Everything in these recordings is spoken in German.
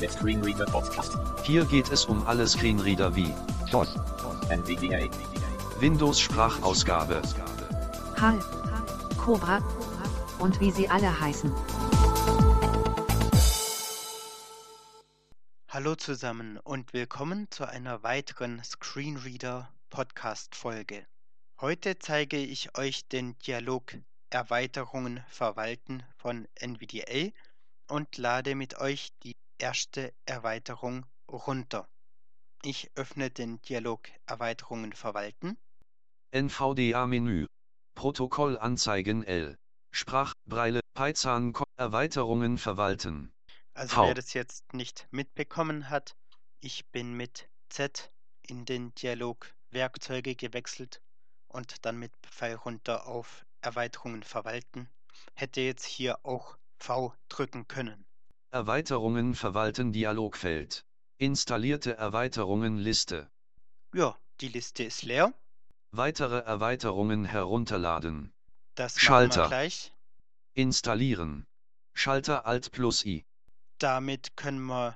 Der Screenreader Podcast. Hier geht es um alle Screenreader wie DOS. NVDA. Windows Sprachausgabe, HAL, Cobra und wie sie alle heißen. Hallo zusammen und willkommen zu einer weiteren Screenreader Podcast Folge. Heute zeige ich euch den Dialog Erweiterungen verwalten von NVDA und lade mit euch die erste Erweiterung runter. Ich öffne den Dialog Erweiterungen verwalten. NVDA-Menü, Protokoll anzeigen L, Sprach, Breile, Python, Erweiterungen verwalten. Also V. wer das jetzt nicht mitbekommen hat, ich bin mit Z in den Dialog Werkzeuge gewechselt und dann mit Pfeil runter auf Erweiterungen verwalten. Hätte jetzt hier auch V drücken können. Erweiterungen verwalten Dialogfeld. Installierte Erweiterungen Liste. Ja, die Liste ist leer. Weitere Erweiterungen herunterladen. Das Schalter. gleich. Installieren. Schalter Alt plus I. Damit können wir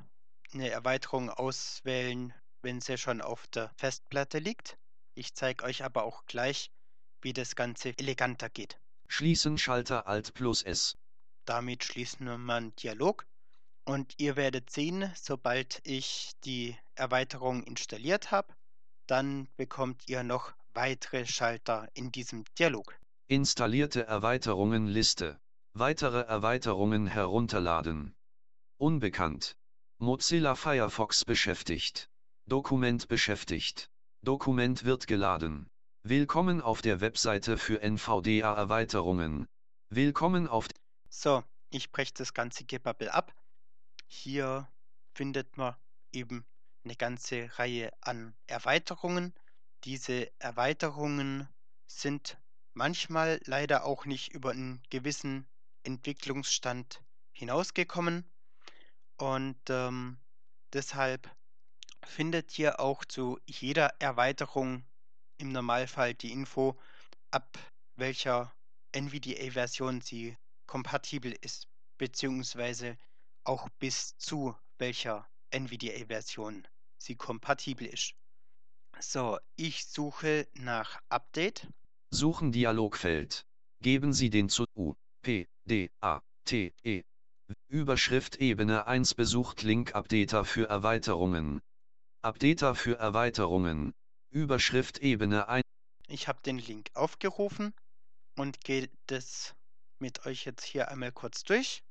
eine Erweiterung auswählen, wenn sie schon auf der Festplatte liegt. Ich zeige euch aber auch gleich, wie das Ganze eleganter geht. Schließen Schalter Alt plus S. Damit schließen wir mal einen Dialog. Und ihr werdet sehen, sobald ich die Erweiterung installiert habe, dann bekommt ihr noch weitere Schalter in diesem Dialog. Installierte Erweiterungen Liste. Weitere Erweiterungen herunterladen. Unbekannt. Mozilla Firefox beschäftigt. Dokument beschäftigt. Dokument wird geladen. Willkommen auf der Webseite für NVDA Erweiterungen. Willkommen auf So, ich breche das ganze Gebabbel ab. Hier findet man eben eine ganze Reihe an Erweiterungen. Diese Erweiterungen sind manchmal leider auch nicht über einen gewissen Entwicklungsstand hinausgekommen. Und ähm, deshalb findet ihr auch zu jeder Erweiterung im Normalfall die Info, ab welcher NVDA-Version sie kompatibel ist, beziehungsweise auch bis zu welcher NVDA-Version sie kompatibel ist. So, ich suche nach Update. Suchen Dialogfeld. Geben Sie den zu U, P, D, A, T, E. Überschrift Ebene 1 besucht Link Updater für Erweiterungen. Updater für Erweiterungen. Überschrift Ebene 1. Ich habe den Link aufgerufen und gehe das mit euch jetzt hier einmal kurz durch.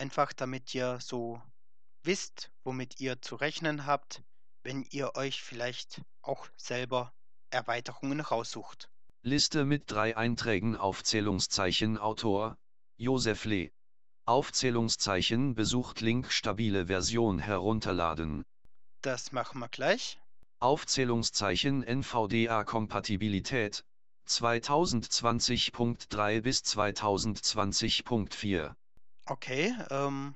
Einfach damit ihr so wisst, womit ihr zu rechnen habt, wenn ihr euch vielleicht auch selber Erweiterungen raussucht. Liste mit drei Einträgen Aufzählungszeichen Autor, Josef Lee. Aufzählungszeichen besucht Link stabile Version herunterladen. Das machen wir gleich. Aufzählungszeichen NVDA Kompatibilität 2020.3 bis 2020.4. Okay, ähm,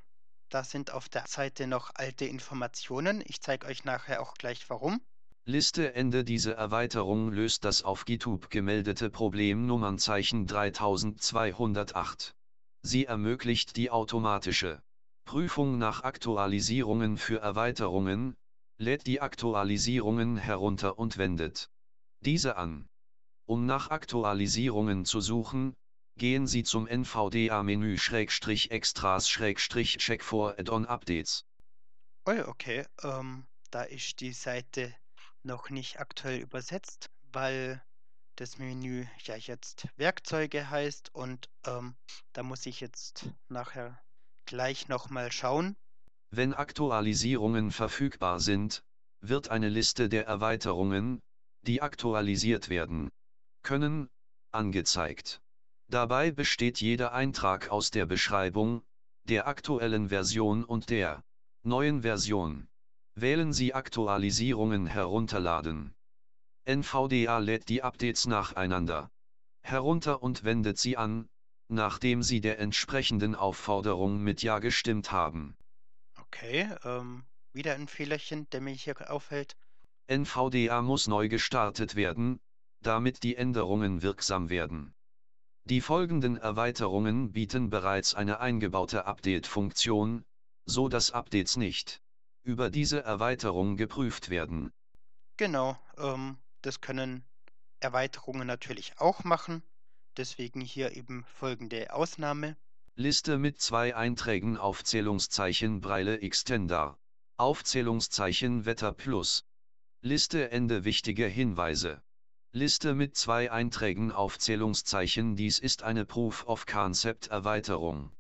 da sind auf der Seite noch alte Informationen. Ich zeige euch nachher auch gleich warum. Liste Ende Diese Erweiterung löst das auf GitHub gemeldete Problem Nummernzeichen 3208. Sie ermöglicht die automatische Prüfung nach Aktualisierungen für Erweiterungen, lädt die Aktualisierungen herunter und wendet diese an. Um nach Aktualisierungen zu suchen, gehen Sie zum NVDA-Menü Schrägstrich Extras Schrägstrich Check for Add-on Updates. Oh, ja, okay, ähm, da ist die Seite noch nicht aktuell übersetzt, weil das Menü ja jetzt Werkzeuge heißt und ähm, da muss ich jetzt nachher gleich nochmal schauen. Wenn Aktualisierungen verfügbar sind, wird eine Liste der Erweiterungen, die aktualisiert werden können, angezeigt. Dabei besteht jeder Eintrag aus der Beschreibung, der aktuellen Version und der neuen Version. Wählen Sie Aktualisierungen herunterladen. NVDA lädt die Updates nacheinander herunter und wendet sie an, nachdem Sie der entsprechenden Aufforderung mit Ja gestimmt haben. Okay, ähm, wieder ein Fehlerchen, der mich hier aufhält. NVDA muss neu gestartet werden, damit die Änderungen wirksam werden. Die folgenden Erweiterungen bieten bereits eine eingebaute Update-Funktion, so dass Updates nicht über diese Erweiterung geprüft werden. Genau, ähm, das können Erweiterungen natürlich auch machen. Deswegen hier eben folgende Ausnahme. Liste mit zwei Einträgen Aufzählungszeichen Breile Extender. Aufzählungszeichen Wetter Plus. Liste Ende wichtige Hinweise. Liste mit zwei Einträgen Aufzählungszeichen Dies ist eine Proof of Concept Erweiterung.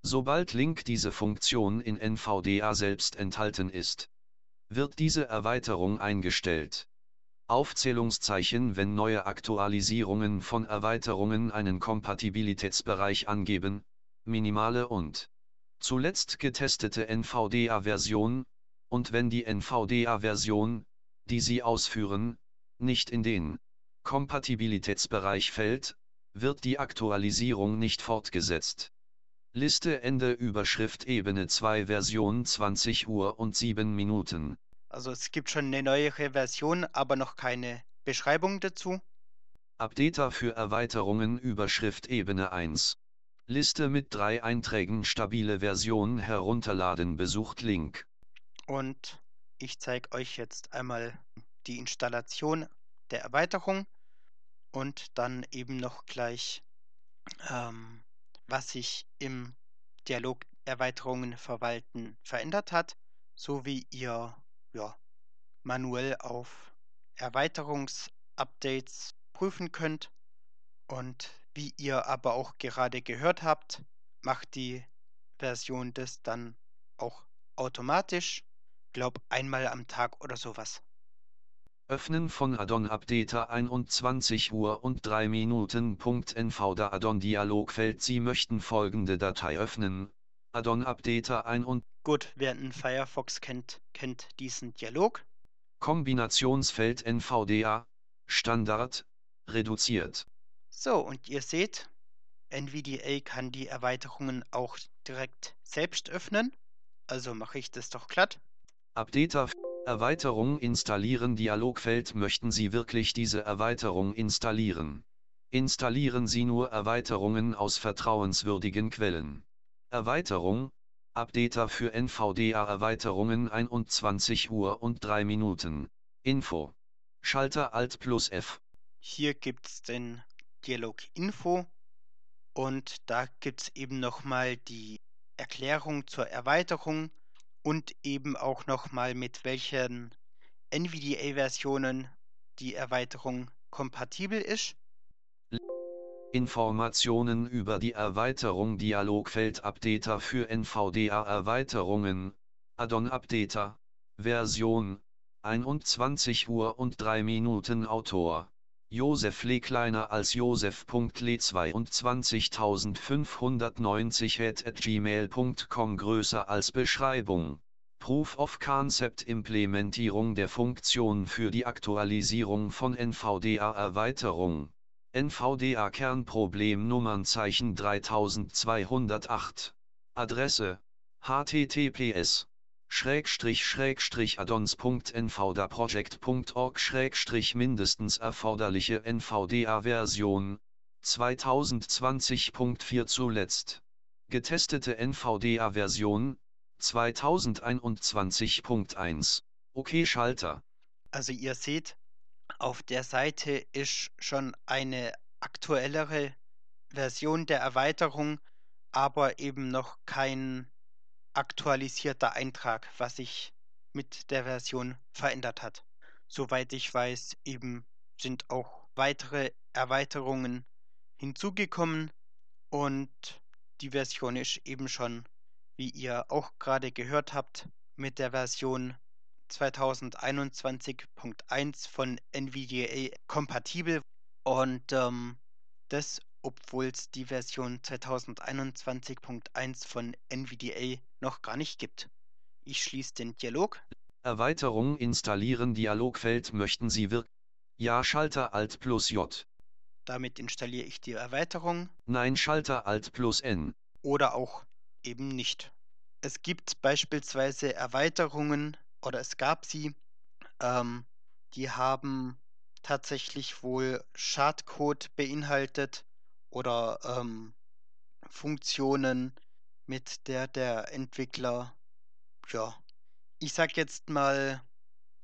Sobald Link diese Funktion in NVDA selbst enthalten ist, wird diese Erweiterung eingestellt. Aufzählungszeichen Wenn neue Aktualisierungen von Erweiterungen einen Kompatibilitätsbereich angeben, minimale und zuletzt getestete NVDA-Version, und wenn die NVDA-Version, die Sie ausführen, nicht in den Kompatibilitätsbereich fällt, wird die Aktualisierung nicht fortgesetzt. Liste Ende Überschrift Ebene 2 Version 20 Uhr und 7 Minuten. Also es gibt schon eine neuere Version, aber noch keine Beschreibung dazu. Updater für Erweiterungen Überschrift Ebene 1. Liste mit drei Einträgen stabile Version herunterladen besucht Link. Und ich zeige euch jetzt einmal die Installation der Erweiterung und dann eben noch gleich, ähm, was sich im Dialog Erweiterungen verwalten verändert hat, so wie ihr ja, manuell auf Erweiterungsupdates prüfen könnt. Und wie ihr aber auch gerade gehört habt, macht die Version das dann auch automatisch. Glaub einmal am Tag oder sowas. Öffnen von Addon Updater 21 Uhr und 3 Minuten. NV da Addon Dialogfeld Sie möchten folgende Datei öffnen. Addon Updater 1 und Gut, wer einen Firefox kennt, kennt diesen Dialog. Kombinationsfeld NVDA Standard reduziert. So, und ihr seht, NVDA kann die Erweiterungen auch direkt selbst öffnen. Also mache ich das doch glatt. Updater Erweiterung installieren Dialogfeld Möchten Sie wirklich diese Erweiterung installieren? Installieren Sie nur Erweiterungen aus vertrauenswürdigen Quellen. Erweiterung, Updater für NVDA-Erweiterungen 21 Uhr und 3 Minuten. Info. Schalter Alt plus F. Hier gibt es den Dialog Info und da gibt es eben nochmal die Erklärung zur Erweiterung und eben auch nochmal mit welchen NVDA-Versionen die Erweiterung kompatibel ist. Informationen über die Erweiterung Dialogfeld Updater für NVDA Erweiterungen, Addon Updater, Version. 21 Uhr und 3 Minuten Autor Josef Lee kleiner als Josef.lee 22590 at gmail.com größer als Beschreibung. Proof of Concept Implementierung der Funktion für die Aktualisierung von NVDA Erweiterung. NVDA Kernproblem Nummernzeichen 3208. Adresse https schrägstrich schrägstrich addons.nvdaproject.org schrägstrich mindestens erforderliche NVDA-Version 2020.4 zuletzt. Getestete NVDA-Version 2021.1. Okay Schalter. Also ihr seht, auf der Seite ist schon eine aktuellere Version der Erweiterung, aber eben noch kein aktualisierter Eintrag, was sich mit der Version verändert hat. Soweit ich weiß, eben sind auch weitere Erweiterungen hinzugekommen und die Version ist eben schon, wie ihr auch gerade gehört habt, mit der Version 2021.1 von NVDA kompatibel und ähm, das obwohl es die Version 2021.1 von NVDA noch gar nicht gibt. Ich schließe den Dialog. Erweiterung installieren Dialogfeld möchten Sie wirken? Ja Schalter Alt plus J. Damit installiere ich die Erweiterung. Nein Schalter Alt plus N. Oder auch eben nicht. Es gibt beispielsweise Erweiterungen oder es gab sie, ähm, die haben tatsächlich wohl Schadcode beinhaltet oder ähm, Funktionen, mit der der Entwickler ja ich sag jetzt mal,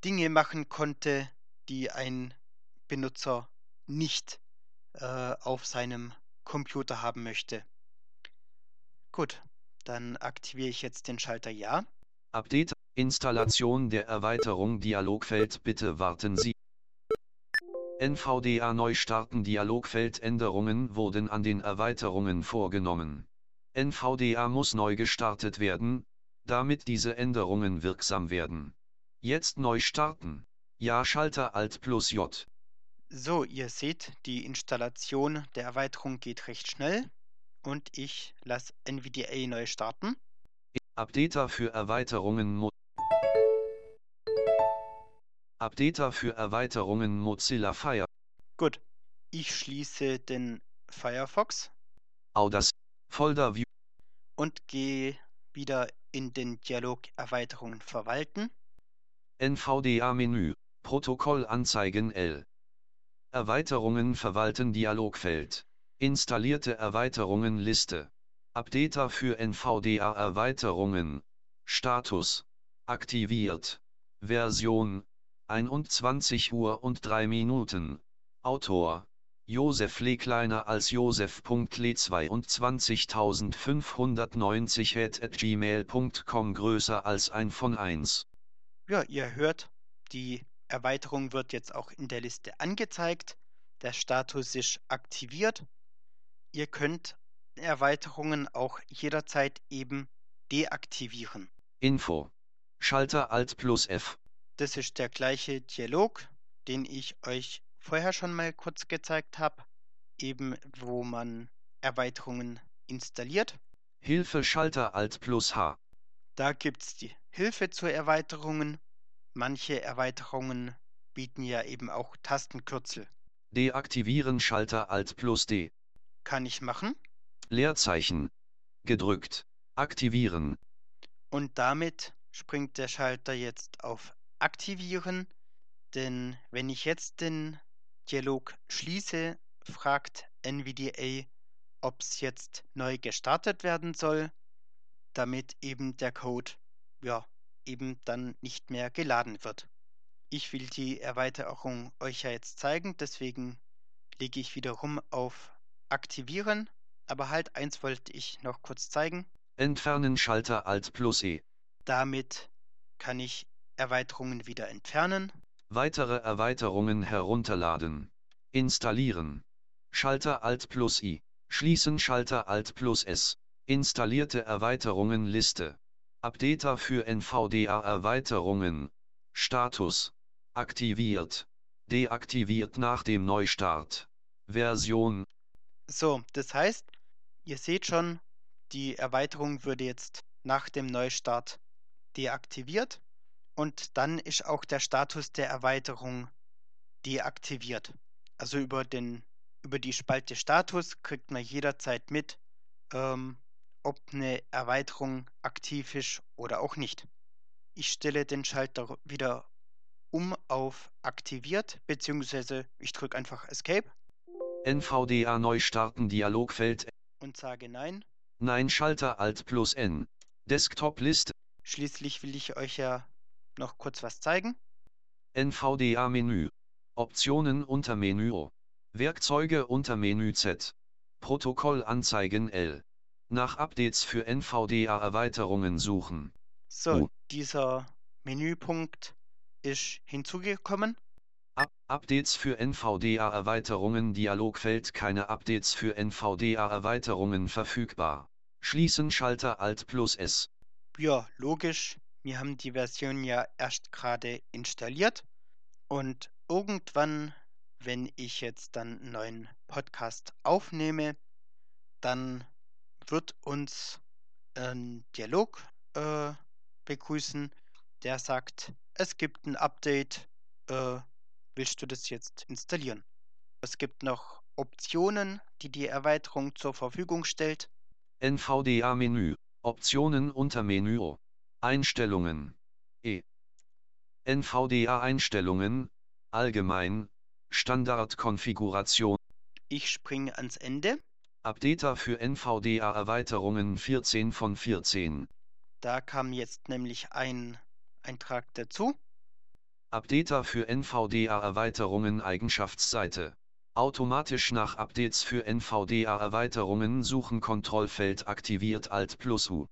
Dinge machen konnte, die ein Benutzer nicht äh, auf seinem Computer haben möchte. Gut, dann aktiviere ich jetzt den Schalter Ja. Update, Installation der Erweiterung Dialogfeld Bitte warten Sie. NVDA neu starten Dialogfeldänderungen wurden an den Erweiterungen vorgenommen. NVDA muss neu gestartet werden, damit diese Änderungen wirksam werden. Jetzt neu starten. Ja Schalter Alt plus J. So, ihr seht, die Installation der Erweiterung geht recht schnell und ich lasse NVDA neu starten. Updater für Erweiterungen Mo Updater für Erweiterungen Mozilla Fire. Gut, ich schließe den Firefox Audacity. Folder View. und gehe wieder in den Dialog Erweiterungen verwalten. NVDA Menü. Protokoll anzeigen L. Erweiterungen verwalten Dialogfeld. Installierte Erweiterungen Liste. Updater für NVDA Erweiterungen. Status. Aktiviert. Version. 21 Uhr und 3 Minuten. Autor. Josef Lee kleiner als Josef.lee 22590 at gmail.com größer als ein von 1. Ja, ihr hört, die Erweiterung wird jetzt auch in der Liste angezeigt. Der Status ist aktiviert. Ihr könnt Erweiterungen auch jederzeit eben deaktivieren. Info. Schalter Alt plus F. Das ist der gleiche Dialog, den ich euch vorher schon mal kurz gezeigt habe, eben wo man Erweiterungen installiert. Hilfe Schalter Alt plus H. Da gibt es die Hilfe zu Erweiterungen. Manche Erweiterungen bieten ja eben auch Tastenkürzel. Deaktivieren Schalter Alt plus D. Kann ich machen. Leerzeichen. Gedrückt. Aktivieren. Und damit springt der Schalter jetzt auf Aktivieren. Denn wenn ich jetzt den Dialog schließe, fragt NVDA, ob es jetzt neu gestartet werden soll, damit eben der Code ja eben dann nicht mehr geladen wird. Ich will die Erweiterung euch ja jetzt zeigen, deswegen lege ich wiederum auf Aktivieren. Aber halt eins wollte ich noch kurz zeigen. Entfernen Schalter Alt plus E. Damit kann ich Erweiterungen wieder entfernen. Weitere Erweiterungen herunterladen. Installieren. Schalter Alt plus I. Schließen Schalter Alt plus S. Installierte Erweiterungen Liste. Updater für NVDA Erweiterungen. Status. Aktiviert. Deaktiviert nach dem Neustart. Version. So, das heißt, ihr seht schon, die Erweiterung würde jetzt nach dem Neustart deaktiviert und dann ist auch der Status der Erweiterung deaktiviert. Also über, den, über die Spalte Status kriegt man jederzeit mit, ähm, ob eine Erweiterung aktiv ist oder auch nicht. Ich stelle den Schalter wieder um auf aktiviert, beziehungsweise ich drücke einfach Escape NVDA neu starten Dialogfeld. und sage Nein. Nein Schalter Alt plus N. Desktop Liste. Schließlich will ich euch ja noch kurz was zeigen. NVDA Menü. Optionen unter Menü O. Werkzeuge unter Menü Z. Protokoll anzeigen L. Nach Updates für NVDA Erweiterungen suchen. So, Oh. dieser Menüpunkt ist hinzugekommen. Up Updates für NVDA Erweiterungen Dialogfeld keine Updates für NVDA Erweiterungen verfügbar. Schließen Schalter Alt plus S. Ja, logisch. Wir haben die Version ja erst gerade installiert. Und irgendwann, wenn ich jetzt dann einen neuen Podcast aufnehme, dann wird uns ein Dialog äh, begrüßen, der sagt, es gibt ein Update, äh, willst du das jetzt installieren? Es gibt noch Optionen, die die Erweiterung zur Verfügung stellt. NVDA Menü. Optionen unter Menü. Einstellungen. E. NVDA Einstellungen. Allgemein. Standardkonfiguration. Ich springe ans Ende. Updater für NVDA Erweiterungen 14 von 14. Da kam jetzt nämlich ein, Eintrag dazu. Updater für NVDA-Erweiterungen Eigenschaftsseite. Automatisch nach Updates für NVDA-Erweiterungen suchen Kontrollfeld aktiviert Alt plus U.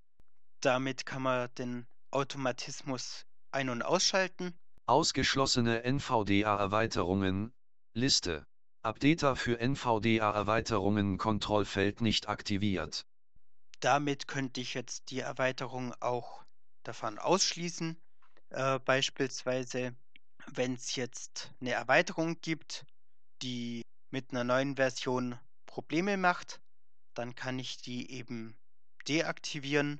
Damit kann man den Automatismus ein- und ausschalten. Ausgeschlossene NVDA-Erweiterungen, Liste. Updater für NVDA-Erweiterungen Kontrollfeld nicht aktiviert. Damit könnte ich jetzt die Erweiterung auch davon ausschließen. Äh, beispielsweise, wenn es jetzt eine Erweiterung gibt, die mit einer neuen Version Probleme macht, dann kann ich die eben deaktivieren.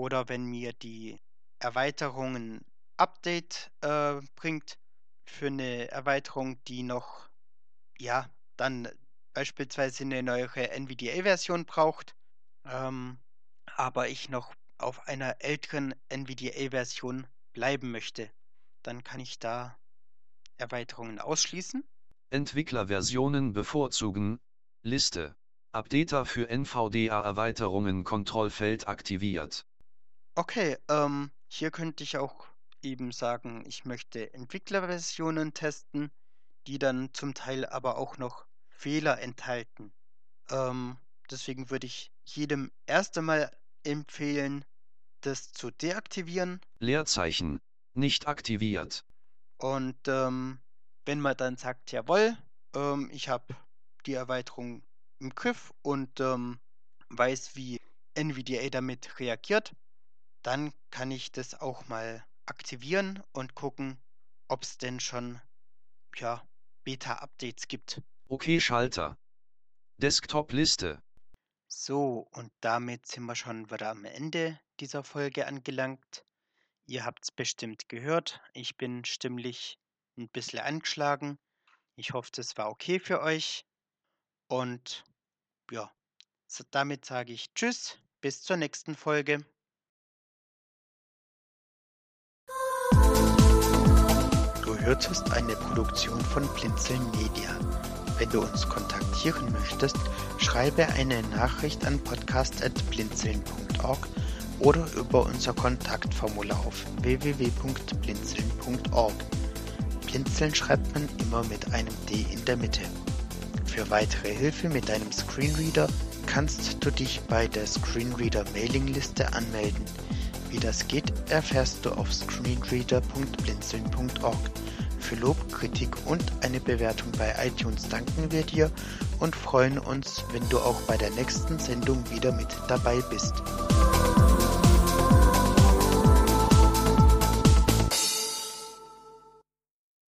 Oder wenn mir die Erweiterung ein Update äh, bringt für eine Erweiterung, die noch, ja, dann beispielsweise eine neuere NVDA-Version braucht, ähm, aber ich noch auf einer älteren NVDA-Version bleiben möchte, dann kann ich da Erweiterungen ausschließen. Entwicklerversionen bevorzugen, Liste. Updater für NVDA-Erweiterungen Kontrollfeld aktiviert. Okay, ähm, hier könnte ich auch eben sagen, ich möchte Entwicklerversionen testen, die dann zum Teil aber auch noch Fehler enthalten. Ähm, deswegen würde ich jedem erst einmal empfehlen, das zu deaktivieren. Leerzeichen. Nicht aktiviert. Und ähm, wenn man dann sagt, jawohl, ähm, ich habe die Erweiterung im Griff und ähm, weiß, wie NVDA damit reagiert, dann kann ich das auch mal aktivieren und gucken, ob es denn schon ja, Beta-Updates gibt. Okay Schalter. Desktop-Liste. So, und damit sind wir schon wieder am Ende dieser Folge angelangt. Ihr habt es bestimmt gehört, ich bin stimmlich ein bisschen angeschlagen. Ich hoffe, das war okay für euch. Und ja, damit sage ich Tschüss, bis zur nächsten Folge. Du hörtest eine Produktion von Blinzeln Media. Wenn du uns kontaktieren möchtest, schreibe eine Nachricht an podcast.blinzeln.org oder über unser Kontaktformular auf www.blinzeln.org. Blinzeln schreibt man immer mit einem D in der Mitte. Für weitere Hilfe mit deinem Screenreader kannst du dich bei der Screenreader Mailingliste anmelden. Wie das geht, erfährst du auf screenreader.blinzeln.org. Für Lob, Kritik und eine Bewertung bei iTunes danken wir dir und freuen uns, wenn du auch bei der nächsten Sendung wieder mit dabei bist.